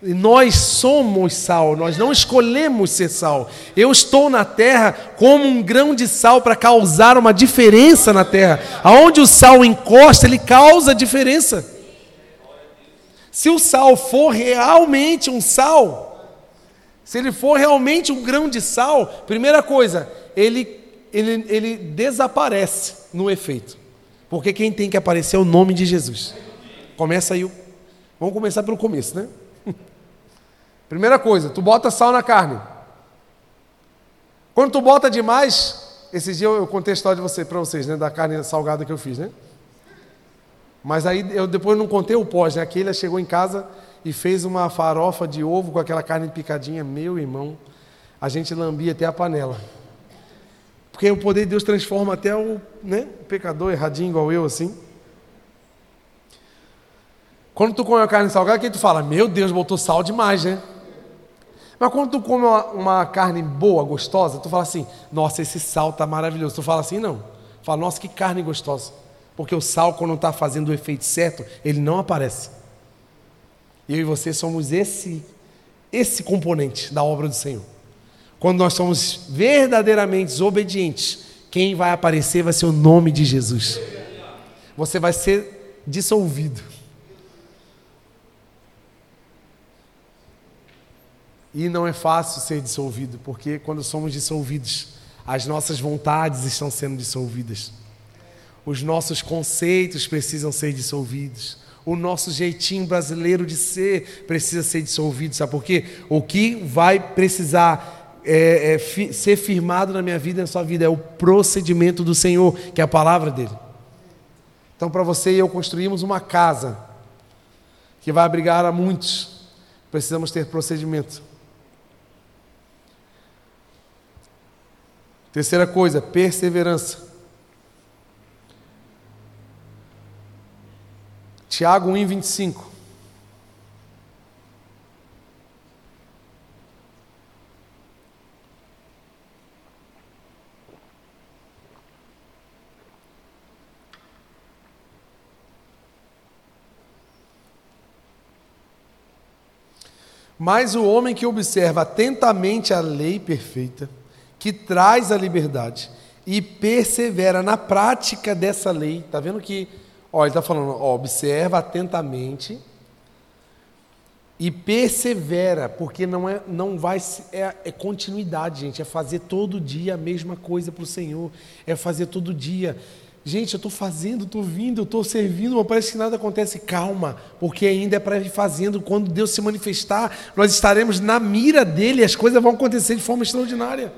Nós somos sal, nós não escolhemos ser sal. Eu estou na terra como um grão de sal para causar uma diferença na terra. Aonde o sal encosta, ele causa diferença. Se o sal for realmente um sal, se ele for realmente um grão de sal, primeira coisa, ele, ele, ele desaparece no efeito. Porque quem tem que aparecer é o nome de Jesus. Começa aí. Vamos começar pelo começo, né? Primeira coisa, tu bota sal na carne. Quando tu bota demais, esses dias eu contei a história de você para vocês, né, da carne salgada que eu fiz, né? Mas aí eu depois não contei o pós, né? Aquele chegou em casa e fez uma farofa de ovo com aquela carne picadinha, meu irmão. A gente lambia até a panela. Porque o poder de Deus transforma até o, né, pecador erradinho igual eu assim. Quando tu come a carne salgada, que tu fala, meu Deus, botou sal demais, né? Mas quando tu come uma, uma, carne boa, gostosa, tu fala assim, nossa, esse sal tá maravilhoso. Tu fala assim, não. Fala, nossa, que carne gostosa. Porque o sal, quando está fazendo o efeito certo, ele não aparece. Eu e você somos esse, esse componente da obra do Senhor. Quando nós somos verdadeiramente obedientes, quem vai aparecer vai ser o nome de Jesus. Você vai ser dissolvido. E não é fácil ser dissolvido, porque quando somos dissolvidos, as nossas vontades estão sendo dissolvidas. Os nossos conceitos precisam ser dissolvidos. O nosso jeitinho brasileiro de ser precisa ser dissolvido. Sabe por quê? O que vai precisar é, é, fi, ser firmado na minha vida e na sua vida é o procedimento do Senhor, que é a palavra dele. Então, para você e eu construímos uma casa que vai abrigar a muitos, precisamos ter procedimento. Terceira coisa, perseverança. Tiago 1, 25. Mas o homem que observa atentamente a lei perfeita, que traz a liberdade e persevera na prática dessa lei. Está vendo que, ó, ele está falando, ó, observa atentamente e persevera, porque não é, não vai, é, é continuidade, gente, é fazer todo dia a mesma coisa para o Senhor, é fazer todo dia. Gente, eu estou fazendo, estou vindo, estou servindo, mas parece que nada acontece. Calma, porque ainda é para ir fazendo. Quando Deus se manifestar, nós estaremos na mira dele, as coisas vão acontecer de forma extraordinária.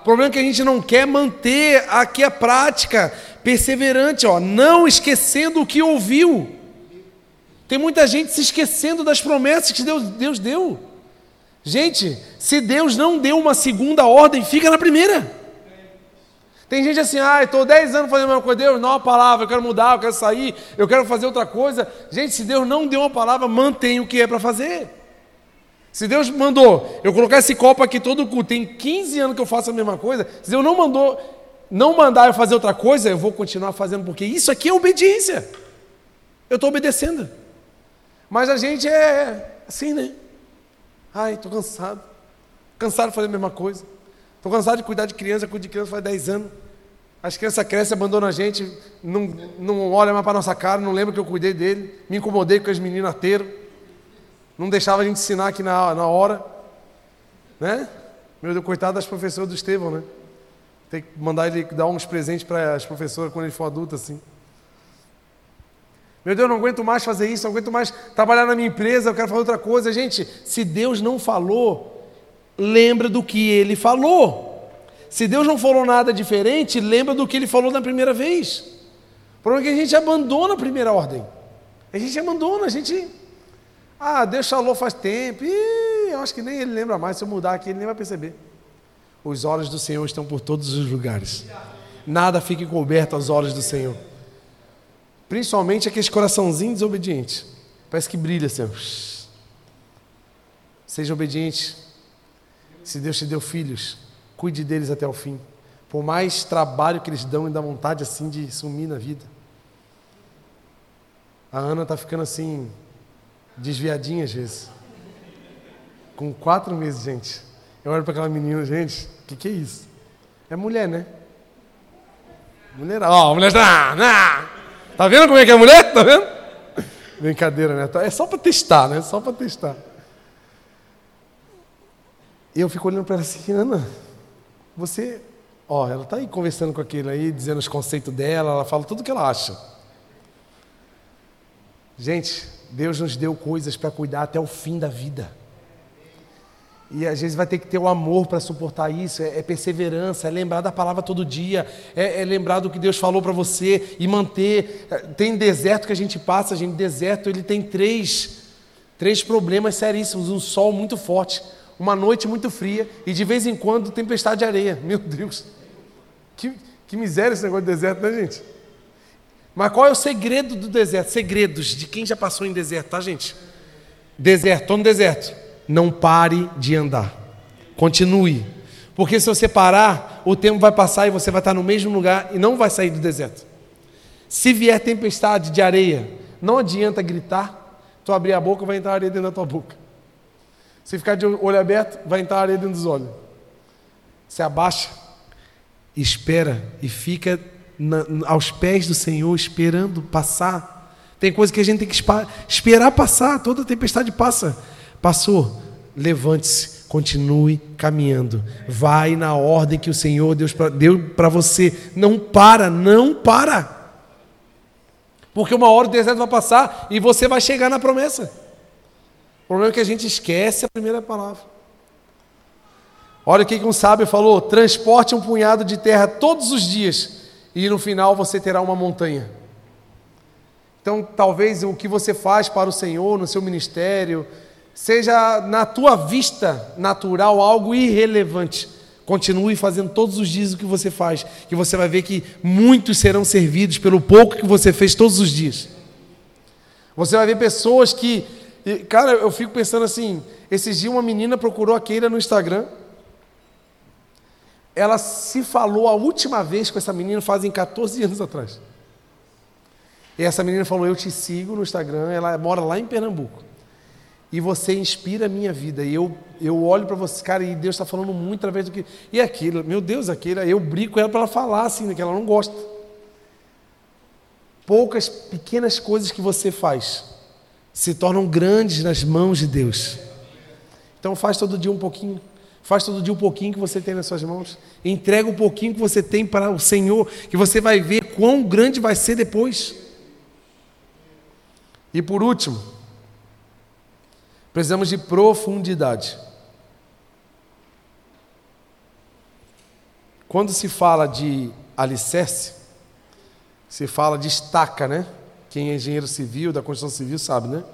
O problema é que a gente não quer manter aqui a prática perseverante, ó, não esquecendo o que ouviu. Tem muita gente se esquecendo das promessas que Deus, Deus deu. Gente, se Deus não deu uma segunda ordem, fica na primeira. Tem gente assim, ah, estou 10 anos fazendo a mesma coisa, Deus, não uma palavra, eu quero mudar, eu quero sair, eu quero fazer outra coisa. Gente, se Deus não deu uma palavra, mantenha o que é para fazer. Se Deus mandou eu colocar esse copo aqui todo culto, tem 15 anos que eu faço a mesma coisa, se Deus não mandou, não mandar eu fazer outra coisa, eu vou continuar fazendo, porque isso aqui é obediência. Eu estou obedecendo. Mas a gente é assim, né? Ai, estou cansado. Cansado de fazer a mesma coisa. Estou cansado de cuidar de criança, cuido de criança faz 10 anos. As crianças crescem, abandonam a gente, não, não olham mais para nossa cara, não lembram que eu cuidei dele, me incomodei com as meninas ateiras. Não deixava a gente ensinar aqui na, na hora. Né? Meu Deus, coitado das professoras do Estevão, né? Tem que mandar ele dar uns presentes para as professoras quando ele for adulto, assim. Meu Deus, não aguento mais fazer isso, não aguento mais trabalhar na minha empresa, eu quero fazer outra coisa. Gente, se Deus não falou, lembra do que ele falou. Se Deus não falou nada diferente, lembra do que ele falou na primeira vez. O problema é que a gente abandona a primeira ordem. A gente abandona, a gente. Ah, Deus falou faz tempo. Ih, eu acho que nem ele lembra mais. Se eu mudar aqui, ele nem vai perceber. Os olhos do Senhor estão por todos os lugares. Nada fica encoberto aos olhos do Senhor. Principalmente aqueles coraçãozinhos desobedientes. Parece que brilha assim. Seja obediente. Se Deus te deu filhos, cuide deles até o fim. Por mais trabalho que eles dão e dá vontade assim de sumir na vida. A Ana está ficando assim, desviadinha às vezes. Com quatro meses, gente. Eu olho para aquela menina, gente, o que, que é isso? É mulher, né? Mulher, ó, mulher está. Nah. Tá vendo como é que é mulher? Tá vendo? Brincadeira, né? É só para testar, né? Só para testar. E eu fico olhando para ela assim, Ana, você. Ó, ela tá aí conversando com aquele aí, dizendo os conceitos dela, ela fala tudo o que ela acha. Gente, Deus nos deu coisas para cuidar até o fim da vida. E às vezes vai ter que ter o amor para suportar isso, é, é, perseverança, é lembrar da palavra todo dia, é, é lembrar do que Deus falou para você e manter. É, tem deserto que a gente passa, gente, deserto ele tem três, três problemas seríssimos: um sol muito forte, uma noite muito fria e de vez em quando tempestade de areia. Meu Deus, que, que miséria esse negócio de deserto, né, gente? Mas qual é o segredo do deserto? Segredos de quem já passou em deserto, tá, gente? Deserto, estou no deserto não pare de andar. Continue. Porque se você parar, o tempo vai passar e você vai estar no mesmo lugar e não vai sair do deserto. Se vier tempestade de areia, não adianta gritar. Tu abrir a boca, vai entrar areia dentro da tua boca. Se ficar de olho aberto, vai entrar areia dentro dos olhos. Se abaixa, espera e fica na, aos pés do Senhor, esperando passar. Tem coisa que a gente tem que esperar passar, toda tempestade passa. Passou, levante-se, continue caminhando. Vai na ordem que o Senhor Deus deu para você. Não para, não para. Porque uma hora o deserto vai passar e você vai chegar na promessa. O problema é que a gente esquece a primeira palavra. Olha o que um sábio falou: transporte um punhado de terra todos os dias, e no final você terá uma montanha. Então, talvez o que você faz para o Senhor no seu ministério, seja na tua vista natural algo irrelevante. Continue fazendo todos os dias o que você faz, que você vai ver que muitos serão servidos pelo pouco que você fez todos os dias. Você vai ver pessoas que. Cara, eu fico pensando assim: esses dias uma menina procurou a Keira no Instagram. Ela se falou a última vez com essa menina fazem 14 anos atrás. E essa menina falou: Eu te sigo no Instagram. Ela mora lá em Pernambuco e você inspira a minha vida. E eu, eu olho para você, cara, e Deus está falando muito através do que. E aquilo, meu Deus, aquilo, eu brinco com ela para ela falar assim, que ela não gosta. Poucas pequenas coisas que você faz se tornam grandes nas mãos de Deus. Então faz todo dia um pouquinho. Faz todo dia um pouquinho que você tem nas suas mãos. Entrega um pouquinho que você tem para o Senhor, que você vai ver quão grande vai ser depois. E por último, Precisamos de profundidade. Quando se fala de alicerce, se fala de estaca, né? Quem é engenheiro civil, da construção civil, sabe, né?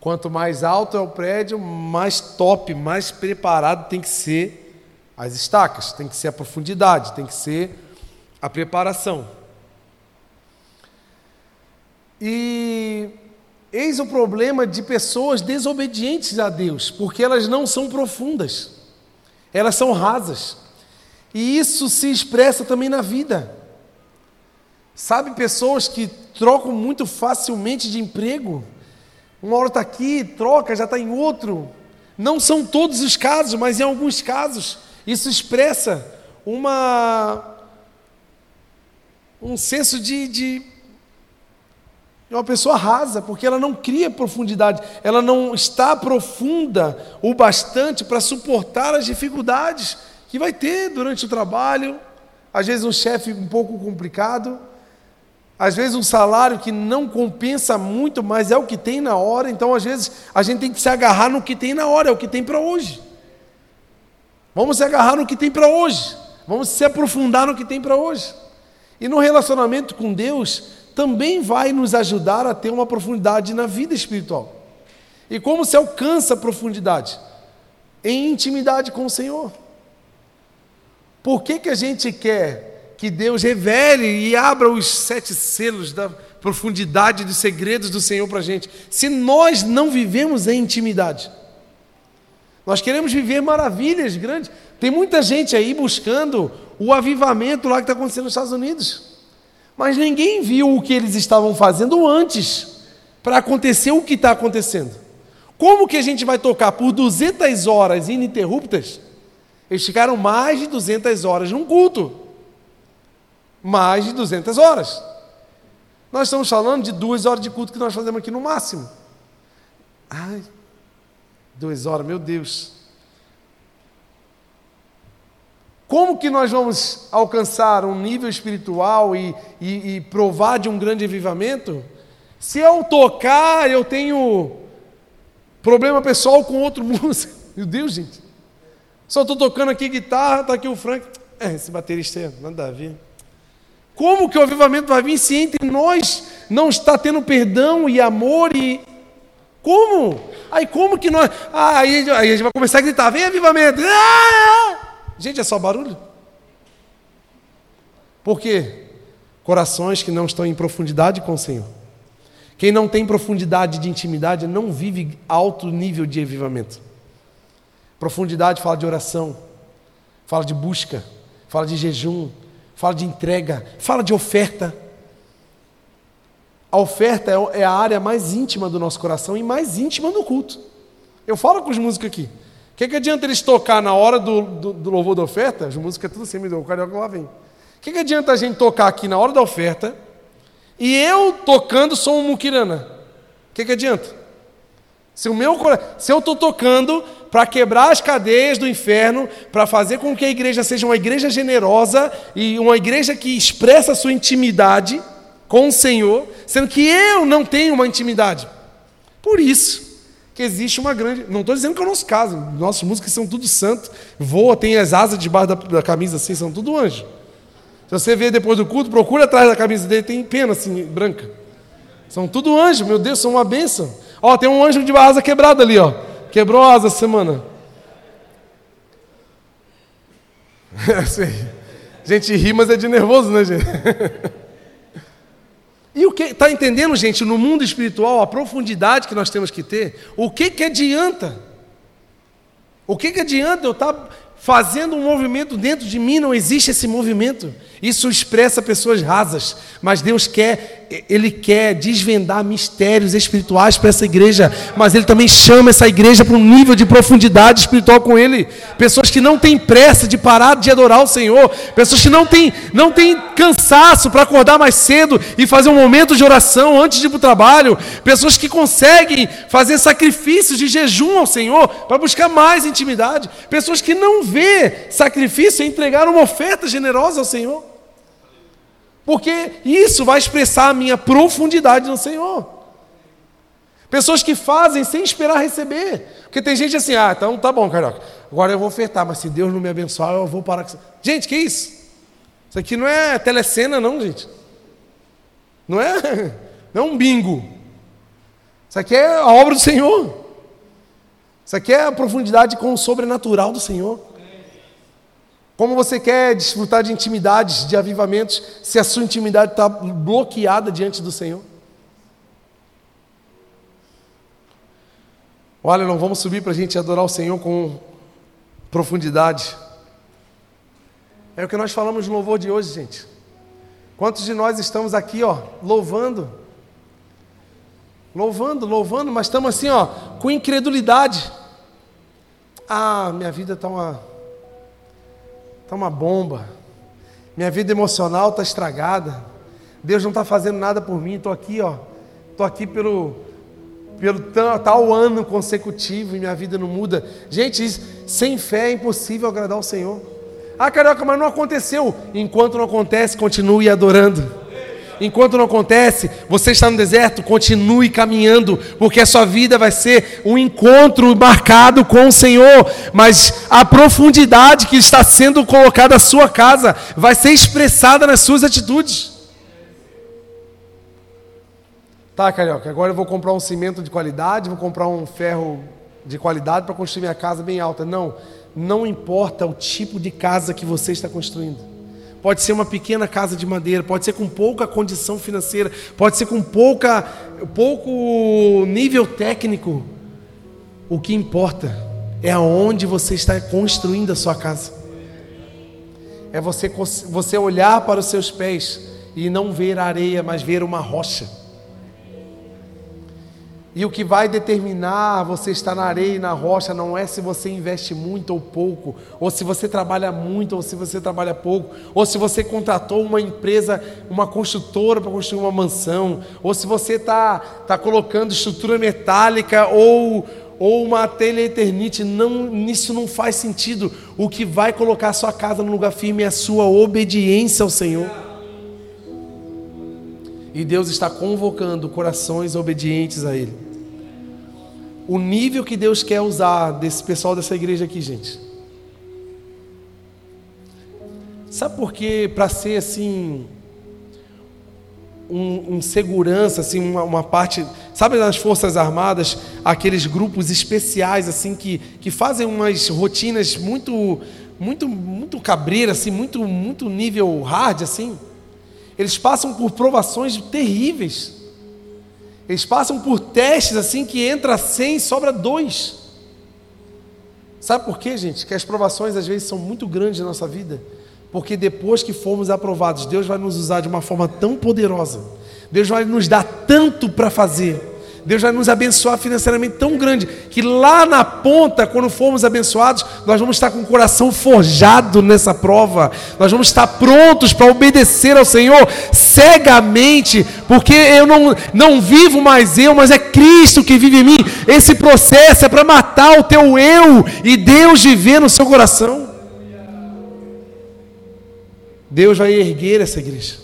Quanto mais alto é o prédio, mais top, mais preparado tem que ser as estacas, tem que ser a profundidade, tem que ser a preparação. E Eis o problema de pessoas desobedientes a Deus, porque elas não são profundas, elas são rasas. E isso se expressa também na vida. Sabe, pessoas que trocam muito facilmente de emprego, uma hora está aqui, troca, já está em outro. Não são todos os casos, mas em alguns casos, isso expressa uma, um senso de, de é uma pessoa rasa, porque ela não cria profundidade, ela não está profunda o bastante para suportar as dificuldades que vai ter durante o trabalho. Às vezes, um chefe um pouco complicado, Às vezes um salário que não compensa muito, mas é o que tem na hora, então às vezes a gente tem que se agarrar no que tem na hora, é o que tem para hoje. Vamos se agarrar no que tem para hoje. Vamos se aprofundar no que tem para hoje. E no relacionamento com Deus também vai nos ajudar a ter uma profundidade na vida espiritual. E como se alcança a profundidade? Em intimidade com o Senhor. Por que, que a gente quer que Deus revele e abra os sete selos da profundidade dos segredos do Senhor para a gente, se nós não vivemos em intimidade? Nós queremos viver maravilhas grandes. Tem muita gente aí buscando o avivamento lá que está acontecendo nos Estados Unidos. Mas ninguém viu o que eles estavam fazendo antes para acontecer o que está acontecendo. Como que a gente vai tocar por 200 horas ininterruptas? Eles ficaram mais de 200 horas num culto. Mais de 200 horas. Nós estamos falando de duas horas de culto que nós fazemos aqui no máximo. Ai, duas horas, meu Deus. Como que nós vamos alcançar um nível espiritual e, e, e provar de um grande avivamento? Se eu tocar, eu tenho problema pessoal com outro músico. Meu Deus, gente. Só estou tocando aqui guitarra, está aqui o Frank. É, esse baterista é nada a ver. Como que o avivamento vai vir se entre nós não está tendo perdão e amor e. Como? Aí como que nós. Ah, aí, aí a gente vai começar a gritar: vem avivamento! Ah! Gente, é só barulho. Por quê? Corações que não estão em profundidade com o Senhor. Quem não tem profundidade de intimidade não vive alto nível de avivamento. Profundidade fala de oração, fala de busca, fala de jejum, fala de entrega, fala de oferta. A oferta é, é a área mais íntima do nosso coração e mais íntima do culto. Eu falo com os músicos aqui. O que, que adianta eles tocar na hora do, do, do louvor da oferta? As músicas é tudo assim, o carioca lá vem. O que, que adianta a gente tocar aqui na hora da oferta e eu tocando sou um muquirana? O que, que adianta? Se, o meu, se eu estou tocando para quebrar as cadeias do inferno, para fazer com que a igreja seja uma igreja generosa e uma igreja que expressa a sua intimidade com o Senhor, sendo que eu não tenho uma intimidade. Por isso, que existe uma grande. Não estou dizendo que é o nosso caso, nossos músicos são tudo santo, voa, tem as asas debaixo da, da camisa assim, são tudo anjo. Se você vê depois do culto, procura atrás da camisa dele, tem pena assim, branca. São tudo anjo, meu Deus, são uma bênção. Ó, tem um anjo de asa quebrada ali, ó. Quebrou a asa essa semana. sei. Gente ri, mas é de nervoso, né, gente? E o que está entendendo, gente, no mundo espiritual, a profundidade que nós temos que ter? O que, que adianta? O que, que adianta eu estar tá fazendo um movimento dentro de mim? Não existe esse movimento. Isso expressa pessoas rasas, mas Deus quer, Ele quer desvendar mistérios espirituais para essa igreja, mas Ele também chama essa igreja para um nível de profundidade espiritual com Ele. Pessoas que não têm pressa de parar de adorar o Senhor, pessoas que não têm, não têm cansaço para acordar mais cedo e fazer um momento de oração antes de ir para o trabalho, pessoas que conseguem fazer sacrifícios de jejum ao Senhor para buscar mais intimidade, pessoas que não vê sacrifício em entregar uma oferta generosa ao Senhor. Porque isso vai expressar a minha profundidade no Senhor. Pessoas que fazem sem esperar receber. Porque tem gente assim, ah, então tá bom, Carioca. Agora eu vou ofertar, mas se Deus não me abençoar, eu vou parar com Gente, que isso? Isso aqui não é telecena, não, gente. Não é, não é um bingo. Isso aqui é a obra do Senhor. Isso aqui é a profundidade com o sobrenatural do Senhor. Como você quer desfrutar de intimidades, de avivamentos, se a sua intimidade está bloqueada diante do Senhor? Olha, não vamos subir para a gente adorar o Senhor com profundidade. É o que nós falamos no louvor de hoje, gente. Quantos de nós estamos aqui, ó, louvando? Louvando, louvando, mas estamos assim, ó, com incredulidade. Ah, minha vida está uma está uma bomba. Minha vida emocional está estragada. Deus não está fazendo nada por mim. Estou aqui, ó. Estou aqui pelo, pelo tal ano consecutivo e minha vida não muda. Gente, sem fé é impossível agradar o Senhor. Ah, carioca, mas não aconteceu. Enquanto não acontece, continue adorando. Enquanto não acontece, você está no deserto, continue caminhando, porque a sua vida vai ser um encontro marcado com o Senhor, mas a profundidade que está sendo colocada na sua casa vai ser expressada nas suas atitudes. Tá, Carioca, agora eu vou comprar um cimento de qualidade, vou comprar um ferro de qualidade para construir minha casa bem alta. Não, não importa o tipo de casa que você está construindo. Pode ser uma pequena casa de madeira, pode ser com pouca condição financeira, pode ser com pouca, pouco nível técnico. O que importa é aonde você está construindo a sua casa. É você, você olhar para os seus pés e não ver areia, mas ver uma rocha. E o que vai determinar você estar na areia e na rocha não é se você investe muito ou pouco, ou se você trabalha muito ou se você trabalha pouco, ou se você contratou uma empresa, uma construtora para construir uma mansão, ou se você está tá colocando estrutura metálica ou, ou uma telha eternite. Não, isso não faz sentido. O que vai colocar a sua casa no lugar firme é a sua obediência ao Senhor. E Deus está convocando corações obedientes a Ele o nível que Deus quer usar desse pessoal dessa igreja aqui, gente. Sabe por quê? Para ser assim, um, um segurança, assim, uma, uma, parte. Sabe nas Forças Armadas, aqueles grupos especiais, assim, que, que fazem umas rotinas muito, muito, muito cabreiras, assim, muito, muito nível hard, assim. Eles passam por provações terríveis. Eles passam por testes assim que entra 100 e sobra dois. Sabe por quê, gente? Que as provações às vezes são muito grandes na nossa vida. Porque depois que formos aprovados, Deus vai nos usar de uma forma tão poderosa. Deus vai nos dar tanto para fazer Deus vai nos abençoar financeiramente tão grande que lá na ponta, quando formos abençoados, nós vamos estar com o coração forjado nessa prova. Nós vamos estar prontos para obedecer ao Senhor cegamente, porque eu não, não vivo mais eu, mas é Cristo que vive em mim. Esse processo é para matar o teu eu e Deus viver no seu coração. Deus vai erguer essa igreja.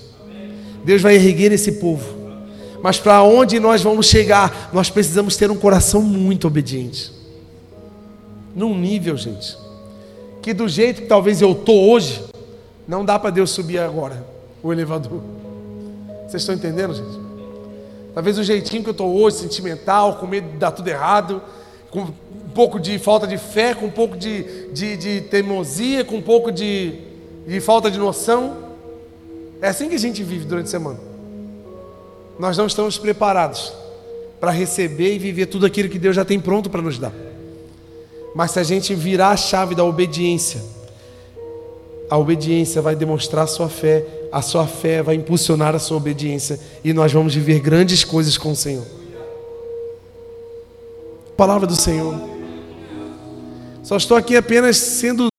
Deus vai erguer esse povo. Mas para onde nós vamos chegar, nós precisamos ter um coração muito obediente. Num nível, gente, que do jeito que talvez eu tô hoje, não dá para Deus subir agora o elevador. Vocês estão entendendo, gente? Talvez o jeitinho que eu estou hoje, sentimental, com medo de dar tudo errado, com um pouco de falta de fé, com um pouco de, de, de teimosia, com um pouco de, de falta de noção. É assim que a gente vive durante a semana nós não estamos preparados para receber e viver tudo aquilo que Deus já tem pronto para nos dar. Mas se a gente virar a chave da obediência, a obediência vai demonstrar a sua fé, a sua fé vai impulsionar a sua obediência e nós vamos viver grandes coisas com o Senhor. Palavra do Senhor. Só estou aqui apenas sendo